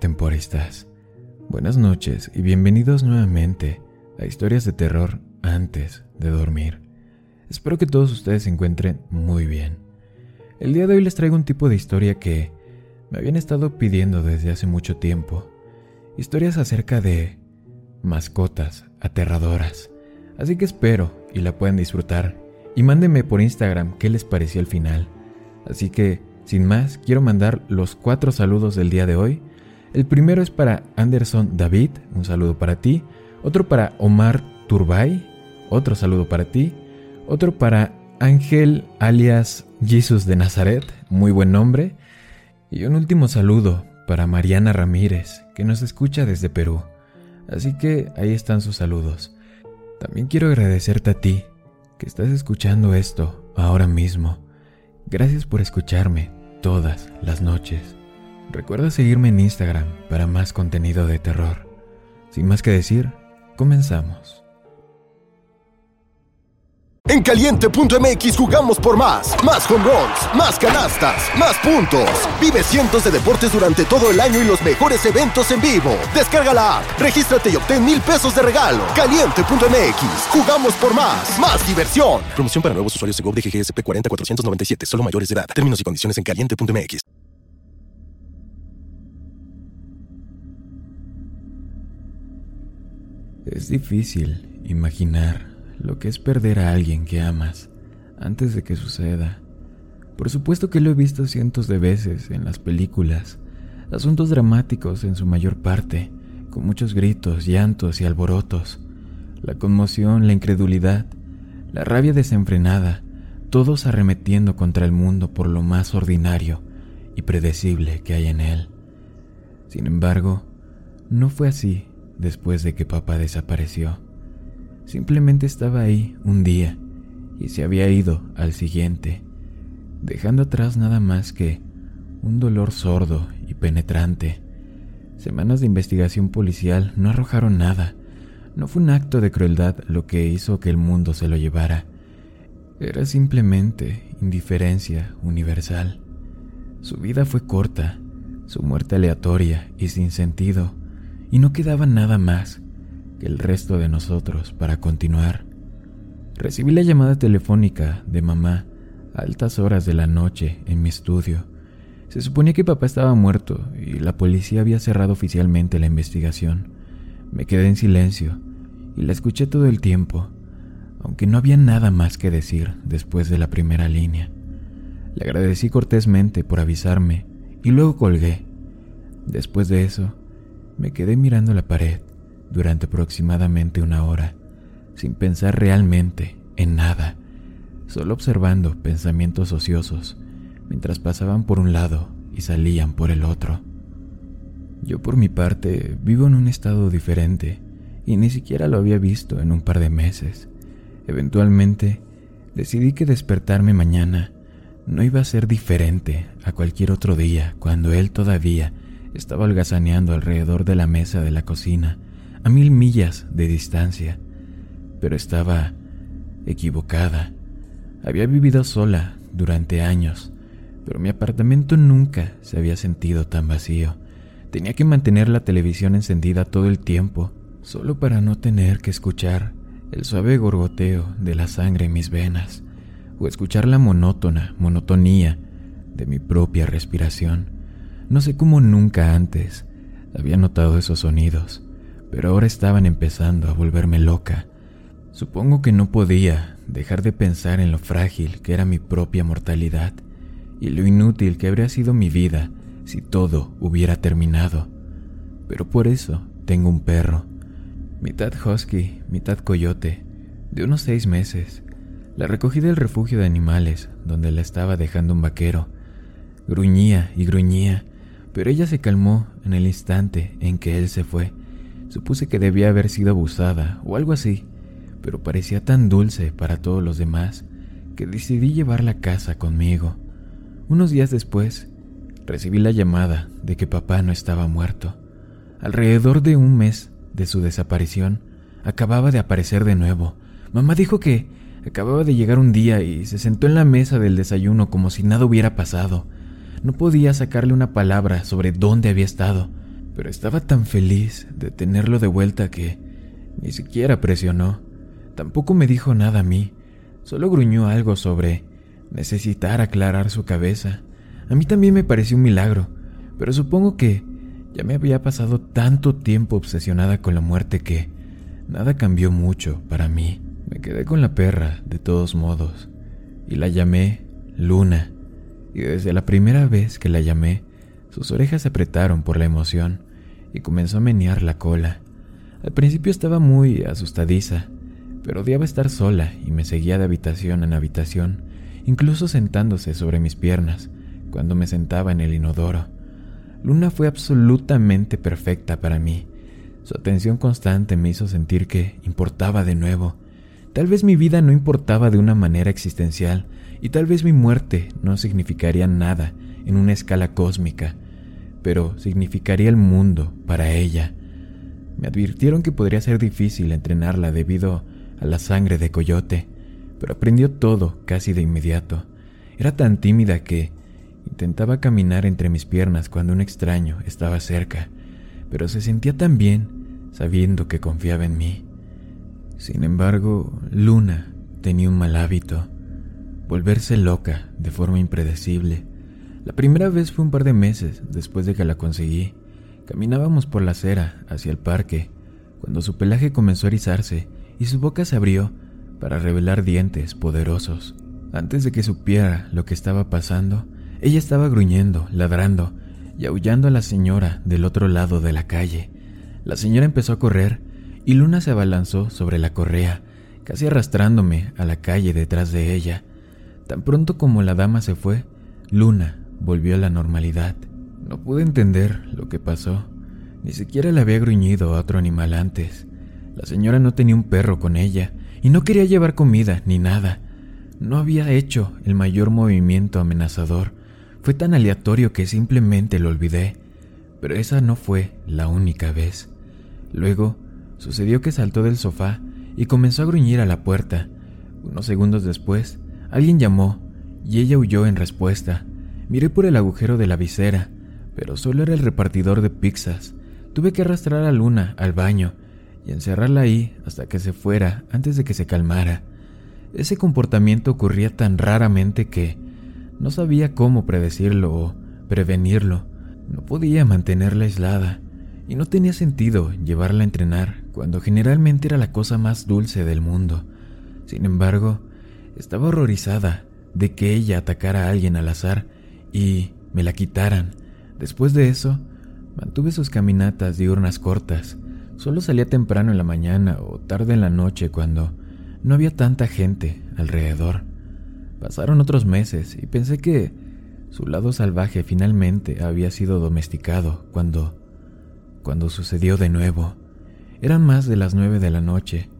temporistas. Buenas noches y bienvenidos nuevamente a Historias de Terror antes de dormir. Espero que todos ustedes se encuentren muy bien. El día de hoy les traigo un tipo de historia que me habían estado pidiendo desde hace mucho tiempo. Historias acerca de mascotas aterradoras. Así que espero y la puedan disfrutar. Y mándenme por Instagram qué les pareció el final. Así que, sin más, quiero mandar los cuatro saludos del día de hoy. El primero es para Anderson David, un saludo para ti. Otro para Omar Turbay, otro saludo para ti. Otro para Ángel alias Jesus de Nazaret, muy buen nombre. Y un último saludo para Mariana Ramírez, que nos escucha desde Perú. Así que ahí están sus saludos. También quiero agradecerte a ti, que estás escuchando esto ahora mismo. Gracias por escucharme todas las noches. Recuerda seguirme en Instagram para más contenido de terror. Sin más que decir, comenzamos. En caliente.mx jugamos por más. Más home runs, más canastas, más puntos. Vive cientos de deportes durante todo el año y los mejores eventos en vivo. Descarga la app, regístrate y obtén mil pesos de regalo. Caliente.mx, jugamos por más. Más diversión. Promoción para nuevos usuarios de GOV de GGSP 40497, solo mayores de edad. Términos y condiciones en caliente.mx. Es difícil imaginar lo que es perder a alguien que amas antes de que suceda. Por supuesto que lo he visto cientos de veces en las películas, asuntos dramáticos en su mayor parte, con muchos gritos, llantos y alborotos, la conmoción, la incredulidad, la rabia desenfrenada, todos arremetiendo contra el mundo por lo más ordinario y predecible que hay en él. Sin embargo, no fue así después de que papá desapareció. Simplemente estaba ahí un día y se había ido al siguiente, dejando atrás nada más que un dolor sordo y penetrante. Semanas de investigación policial no arrojaron nada. No fue un acto de crueldad lo que hizo que el mundo se lo llevara. Era simplemente indiferencia universal. Su vida fue corta, su muerte aleatoria y sin sentido, y no quedaba nada más el resto de nosotros para continuar. Recibí la llamada telefónica de mamá a altas horas de la noche en mi estudio. Se suponía que papá estaba muerto y la policía había cerrado oficialmente la investigación. Me quedé en silencio y la escuché todo el tiempo, aunque no había nada más que decir después de la primera línea. Le agradecí cortésmente por avisarme y luego colgué. Después de eso, me quedé mirando la pared durante aproximadamente una hora, sin pensar realmente en nada, solo observando pensamientos ociosos mientras pasaban por un lado y salían por el otro. Yo por mi parte vivo en un estado diferente y ni siquiera lo había visto en un par de meses. Eventualmente decidí que despertarme mañana no iba a ser diferente a cualquier otro día cuando él todavía estaba holgazaneando alrededor de la mesa de la cocina a mil millas de distancia, pero estaba equivocada. Había vivido sola durante años, pero mi apartamento nunca se había sentido tan vacío. Tenía que mantener la televisión encendida todo el tiempo, solo para no tener que escuchar el suave gorgoteo de la sangre en mis venas, o escuchar la monótona monotonía de mi propia respiración. No sé cómo nunca antes había notado esos sonidos pero ahora estaban empezando a volverme loca. Supongo que no podía dejar de pensar en lo frágil que era mi propia mortalidad y lo inútil que habría sido mi vida si todo hubiera terminado. Pero por eso tengo un perro, mitad husky, mitad coyote, de unos seis meses. La recogí del refugio de animales, donde la estaba dejando un vaquero. Gruñía y gruñía, pero ella se calmó en el instante en que él se fue Supuse que debía haber sido abusada o algo así, pero parecía tan dulce para todos los demás que decidí llevarla a casa conmigo. Unos días después, recibí la llamada de que papá no estaba muerto. Alrededor de un mes de su desaparición, acababa de aparecer de nuevo. Mamá dijo que acababa de llegar un día y se sentó en la mesa del desayuno como si nada hubiera pasado. No podía sacarle una palabra sobre dónde había estado pero estaba tan feliz de tenerlo de vuelta que ni siquiera presionó. Tampoco me dijo nada a mí, solo gruñó algo sobre necesitar aclarar su cabeza. A mí también me pareció un milagro, pero supongo que ya me había pasado tanto tiempo obsesionada con la muerte que nada cambió mucho para mí. Me quedé con la perra, de todos modos, y la llamé Luna. Y desde la primera vez que la llamé, sus orejas se apretaron por la emoción y comenzó a menear la cola. Al principio estaba muy asustadiza, pero odiaba estar sola y me seguía de habitación en habitación, incluso sentándose sobre mis piernas cuando me sentaba en el inodoro. Luna fue absolutamente perfecta para mí. Su atención constante me hizo sentir que importaba de nuevo. Tal vez mi vida no importaba de una manera existencial y tal vez mi muerte no significaría nada en una escala cósmica, pero significaría el mundo para ella. Me advirtieron que podría ser difícil entrenarla debido a la sangre de coyote, pero aprendió todo casi de inmediato. Era tan tímida que Intentaba caminar entre mis piernas cuando un extraño estaba cerca, pero se sentía tan bien sabiendo que confiaba en mí. Sin embargo, Luna tenía un mal hábito, volverse loca de forma impredecible. La primera vez fue un par de meses después de que la conseguí. Caminábamos por la acera hacia el parque, cuando su pelaje comenzó a erizarse y su boca se abrió para revelar dientes poderosos. Antes de que supiera lo que estaba pasando, ella estaba gruñendo, ladrando y aullando a la señora del otro lado de la calle. La señora empezó a correr y Luna se abalanzó sobre la correa, casi arrastrándome a la calle detrás de ella. Tan pronto como la dama se fue, Luna volvió a la normalidad. No pude entender lo que pasó. Ni siquiera le había gruñido a otro animal antes. La señora no tenía un perro con ella y no quería llevar comida ni nada. No había hecho el mayor movimiento amenazador fue tan aleatorio que simplemente lo olvidé, pero esa no fue la única vez. Luego, sucedió que saltó del sofá y comenzó a gruñir a la puerta. Unos segundos después, alguien llamó y ella huyó en respuesta. Miré por el agujero de la visera, pero solo era el repartidor de pizzas. Tuve que arrastrar a Luna al baño y encerrarla ahí hasta que se fuera antes de que se calmara. Ese comportamiento ocurría tan raramente que no sabía cómo predecirlo o prevenirlo. No podía mantenerla aislada y no tenía sentido llevarla a entrenar cuando generalmente era la cosa más dulce del mundo. Sin embargo, estaba horrorizada de que ella atacara a alguien al azar y me la quitaran. Después de eso, mantuve sus caminatas diurnas cortas. Solo salía temprano en la mañana o tarde en la noche cuando no había tanta gente alrededor. Pasaron otros meses y pensé que su lado salvaje finalmente había sido domesticado cuando... cuando sucedió de nuevo. Eran más de las nueve de la noche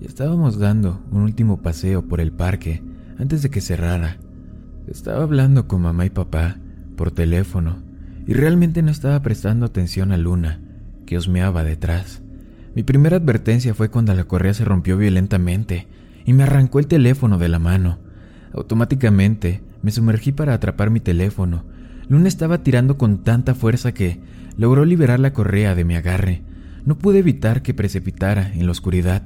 estábamos dando un último paseo por el parque antes de que cerrara. Estaba hablando con mamá y papá por teléfono y realmente no estaba prestando atención a Luna, que osmeaba detrás. Mi primera advertencia fue cuando la correa se rompió violentamente y me arrancó el teléfono de la mano. Automáticamente me sumergí para atrapar mi teléfono. Luna estaba tirando con tanta fuerza que logró liberar la correa de mi agarre. No pude evitar que precipitara en la oscuridad,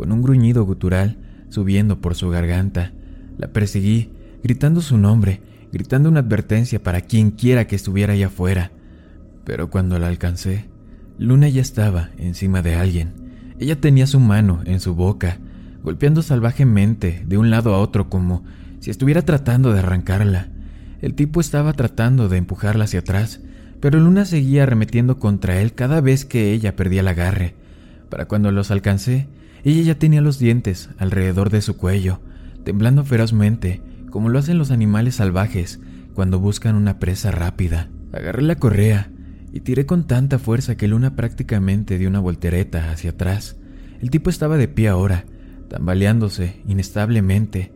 con un gruñido gutural subiendo por su garganta. La perseguí, gritando su nombre, gritando una advertencia para quien quiera que estuviera allá afuera. Pero cuando la alcancé, Luna ya estaba encima de alguien. Ella tenía su mano en su boca, golpeando salvajemente de un lado a otro como si estuviera tratando de arrancarla. El tipo estaba tratando de empujarla hacia atrás, pero Luna seguía arremetiendo contra él cada vez que ella perdía el agarre. Para cuando los alcancé, ella ya tenía los dientes alrededor de su cuello, temblando ferozmente, como lo hacen los animales salvajes cuando buscan una presa rápida. Agarré la correa y tiré con tanta fuerza que Luna prácticamente dio una voltereta hacia atrás. El tipo estaba de pie ahora, tambaleándose inestablemente,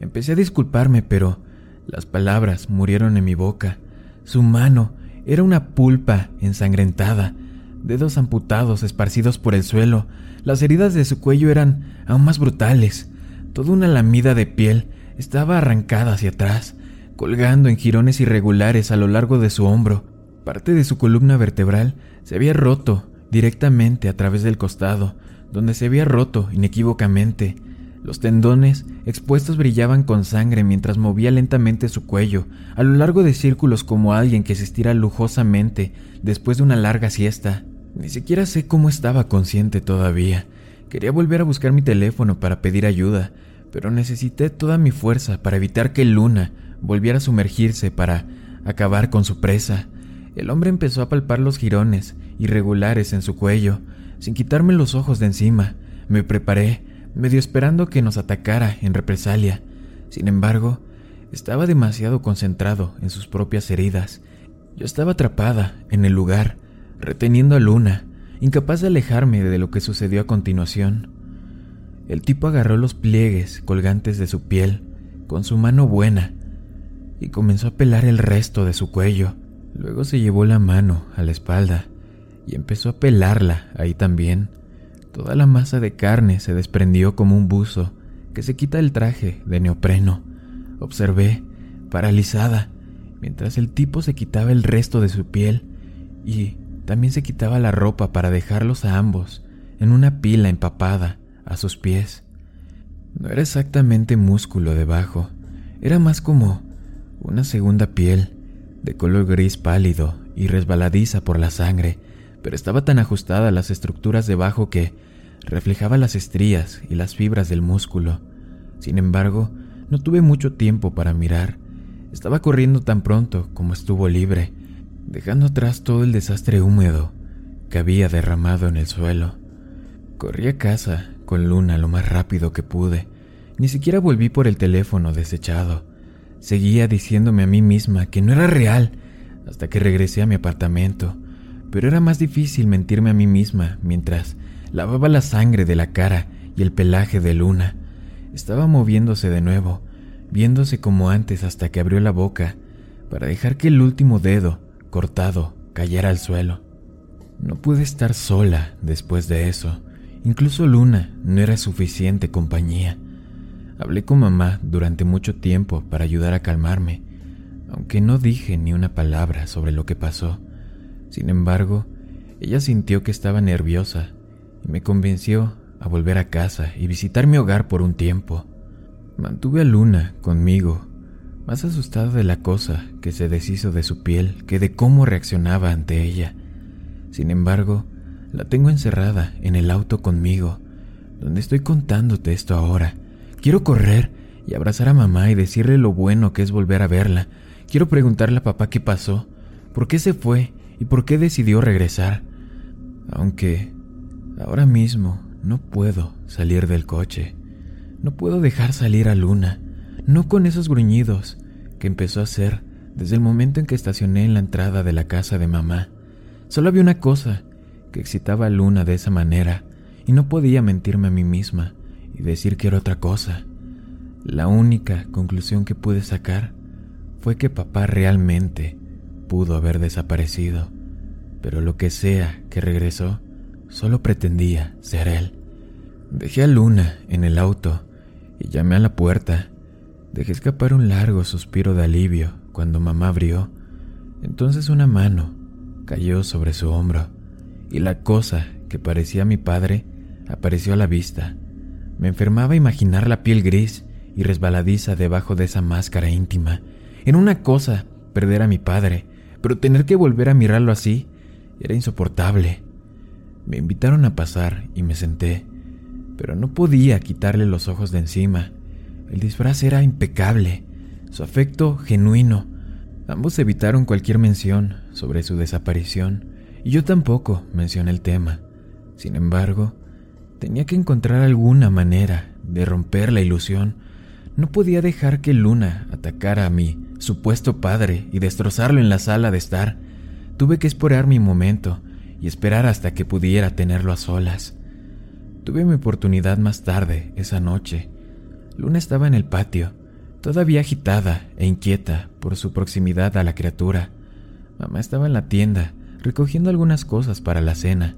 Empecé a disculparme, pero las palabras murieron en mi boca. Su mano era una pulpa ensangrentada, dedos amputados esparcidos por el suelo. Las heridas de su cuello eran aún más brutales. Toda una lamida de piel estaba arrancada hacia atrás, colgando en jirones irregulares a lo largo de su hombro. Parte de su columna vertebral se había roto directamente a través del costado, donde se había roto inequívocamente. Los tendones expuestos brillaban con sangre mientras movía lentamente su cuello, a lo largo de círculos como alguien que se estira lujosamente después de una larga siesta. Ni siquiera sé cómo estaba consciente todavía. Quería volver a buscar mi teléfono para pedir ayuda, pero necesité toda mi fuerza para evitar que Luna volviera a sumergirse para acabar con su presa. El hombre empezó a palpar los jirones irregulares en su cuello, sin quitarme los ojos de encima. Me preparé, medio esperando que nos atacara en represalia. Sin embargo, estaba demasiado concentrado en sus propias heridas. Yo estaba atrapada en el lugar, reteniendo a Luna, incapaz de alejarme de lo que sucedió a continuación. El tipo agarró los pliegues colgantes de su piel con su mano buena y comenzó a pelar el resto de su cuello. Luego se llevó la mano a la espalda y empezó a pelarla ahí también. Toda la masa de carne se desprendió como un buzo que se quita el traje de neopreno. Observé, paralizada, mientras el tipo se quitaba el resto de su piel y también se quitaba la ropa para dejarlos a ambos en una pila empapada a sus pies. No era exactamente músculo debajo, era más como una segunda piel, de color gris pálido y resbaladiza por la sangre, pero estaba tan ajustada a las estructuras debajo que reflejaba las estrías y las fibras del músculo. Sin embargo, no tuve mucho tiempo para mirar. Estaba corriendo tan pronto como estuvo libre, dejando atrás todo el desastre húmedo que había derramado en el suelo. Corrí a casa con Luna lo más rápido que pude. Ni siquiera volví por el teléfono desechado. Seguía diciéndome a mí misma que no era real hasta que regresé a mi apartamento, pero era más difícil mentirme a mí misma mientras lavaba la sangre de la cara y el pelaje de Luna. Estaba moviéndose de nuevo, viéndose como antes hasta que abrió la boca para dejar que el último dedo, cortado, cayera al suelo. No pude estar sola después de eso. Incluso Luna no era suficiente compañía. Hablé con mamá durante mucho tiempo para ayudar a calmarme, aunque no dije ni una palabra sobre lo que pasó. Sin embargo, ella sintió que estaba nerviosa y me convenció a volver a casa y visitar mi hogar por un tiempo. Mantuve a Luna conmigo, más asustada de la cosa que se deshizo de su piel que de cómo reaccionaba ante ella. Sin embargo, la tengo encerrada en el auto conmigo, donde estoy contándote esto ahora Quiero correr y abrazar a mamá y decirle lo bueno que es volver a verla. Quiero preguntarle a papá qué pasó, por qué se fue y por qué decidió regresar. Aunque ahora mismo no puedo salir del coche. No puedo dejar salir a Luna, no con esos gruñidos que empezó a hacer desde el momento en que estacioné en la entrada de la casa de mamá. Solo había una cosa que excitaba a Luna de esa manera y no podía mentirme a mí misma y decir que era otra cosa. La única conclusión que pude sacar fue que papá realmente pudo haber desaparecido, pero lo que sea que regresó, solo pretendía ser él. Dejé a Luna en el auto y llamé a la puerta. Dejé escapar un largo suspiro de alivio cuando mamá abrió. Entonces una mano cayó sobre su hombro y la cosa que parecía mi padre apareció a la vista. Me enfermaba imaginar la piel gris y resbaladiza debajo de esa máscara íntima. En una cosa perder a mi padre, pero tener que volver a mirarlo así era insoportable. Me invitaron a pasar y me senté, pero no podía quitarle los ojos de encima. El disfraz era impecable, su afecto genuino. Ambos evitaron cualquier mención sobre su desaparición, y yo tampoco mencioné el tema. Sin embargo, Tenía que encontrar alguna manera de romper la ilusión. No podía dejar que Luna atacara a mi supuesto padre y destrozarlo en la sala de estar. Tuve que esperar mi momento y esperar hasta que pudiera tenerlo a solas. Tuve mi oportunidad más tarde, esa noche. Luna estaba en el patio, todavía agitada e inquieta por su proximidad a la criatura. Mamá estaba en la tienda, recogiendo algunas cosas para la cena.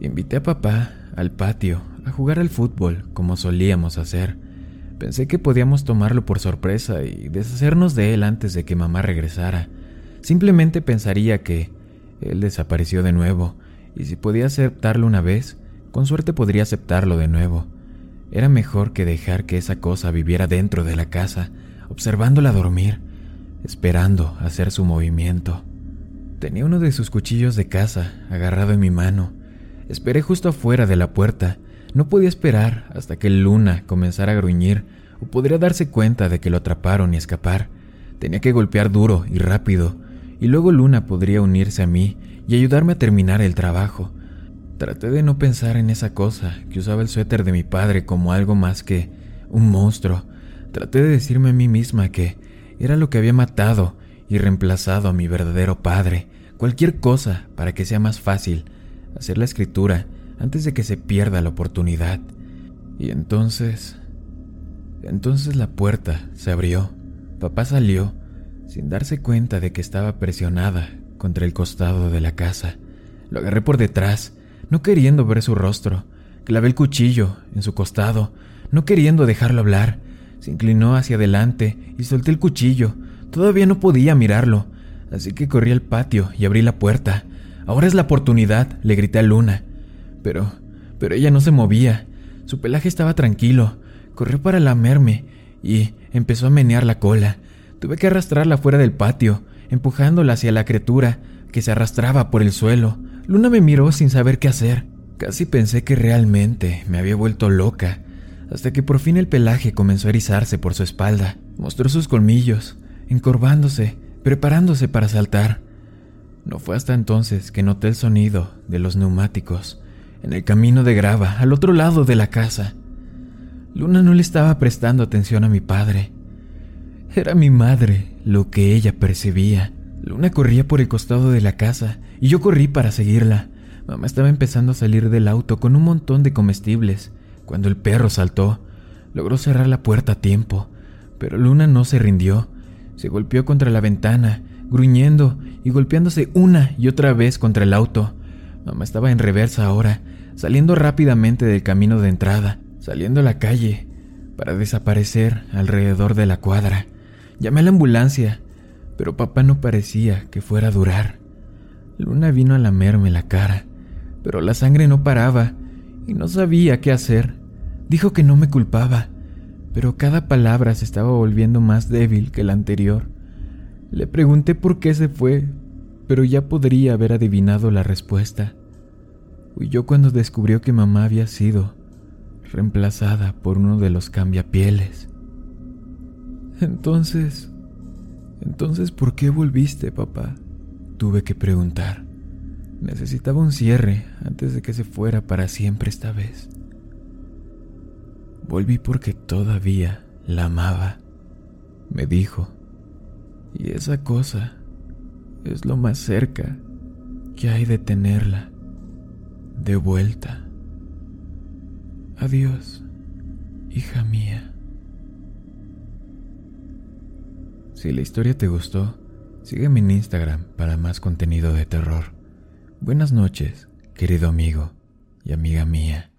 Invité a papá al patio a jugar al fútbol como solíamos hacer. Pensé que podíamos tomarlo por sorpresa y deshacernos de él antes de que mamá regresara. simplemente pensaría que él desapareció de nuevo, y si podía aceptarlo una vez, con suerte podría aceptarlo de nuevo. Era mejor que dejar que esa cosa viviera dentro de la casa, observándola dormir, esperando hacer su movimiento. Tenía uno de sus cuchillos de caza agarrado en mi mano. Esperé justo afuera de la puerta. No podía esperar hasta que Luna comenzara a gruñir o podría darse cuenta de que lo atraparon y escapar. Tenía que golpear duro y rápido, y luego Luna podría unirse a mí y ayudarme a terminar el trabajo. Traté de no pensar en esa cosa, que usaba el suéter de mi padre como algo más que un monstruo. Traté de decirme a mí misma que era lo que había matado y reemplazado a mi verdadero padre, cualquier cosa para que sea más fácil hacer la escritura antes de que se pierda la oportunidad. Y entonces... Entonces la puerta se abrió. Papá salió, sin darse cuenta de que estaba presionada contra el costado de la casa. Lo agarré por detrás, no queriendo ver su rostro. Clavé el cuchillo en su costado, no queriendo dejarlo hablar. Se inclinó hacia adelante y solté el cuchillo. Todavía no podía mirarlo, así que corrí al patio y abrí la puerta. Ahora es la oportunidad, le grité a Luna. Pero, pero ella no se movía. Su pelaje estaba tranquilo. Corrió para lamerme y empezó a menear la cola. Tuve que arrastrarla fuera del patio, empujándola hacia la criatura que se arrastraba por el suelo. Luna me miró sin saber qué hacer. Casi pensé que realmente me había vuelto loca, hasta que por fin el pelaje comenzó a erizarse por su espalda. Mostró sus colmillos, encorvándose, preparándose para saltar. No fue hasta entonces que noté el sonido de los neumáticos en el camino de grava al otro lado de la casa. Luna no le estaba prestando atención a mi padre. Era mi madre lo que ella percibía. Luna corría por el costado de la casa y yo corrí para seguirla. Mamá estaba empezando a salir del auto con un montón de comestibles cuando el perro saltó. Logró cerrar la puerta a tiempo, pero Luna no se rindió. Se golpeó contra la ventana, gruñendo y golpeándose una y otra vez contra el auto. Mamá estaba en reversa ahora, saliendo rápidamente del camino de entrada, saliendo a la calle, para desaparecer alrededor de la cuadra. Llamé a la ambulancia, pero papá no parecía que fuera a durar. Luna vino a lamerme la cara, pero la sangre no paraba y no sabía qué hacer. Dijo que no me culpaba, pero cada palabra se estaba volviendo más débil que la anterior. Le pregunté por qué se fue, pero ya podría haber adivinado la respuesta. Huyó cuando descubrió que mamá había sido reemplazada por uno de los cambiapieles. Entonces, entonces, ¿por qué volviste, papá? Tuve que preguntar. Necesitaba un cierre antes de que se fuera para siempre esta vez. Volví porque todavía la amaba, me dijo. Y esa cosa es lo más cerca que hay de tenerla de vuelta. Adiós, hija mía. Si la historia te gustó, sígueme en Instagram para más contenido de terror. Buenas noches, querido amigo y amiga mía.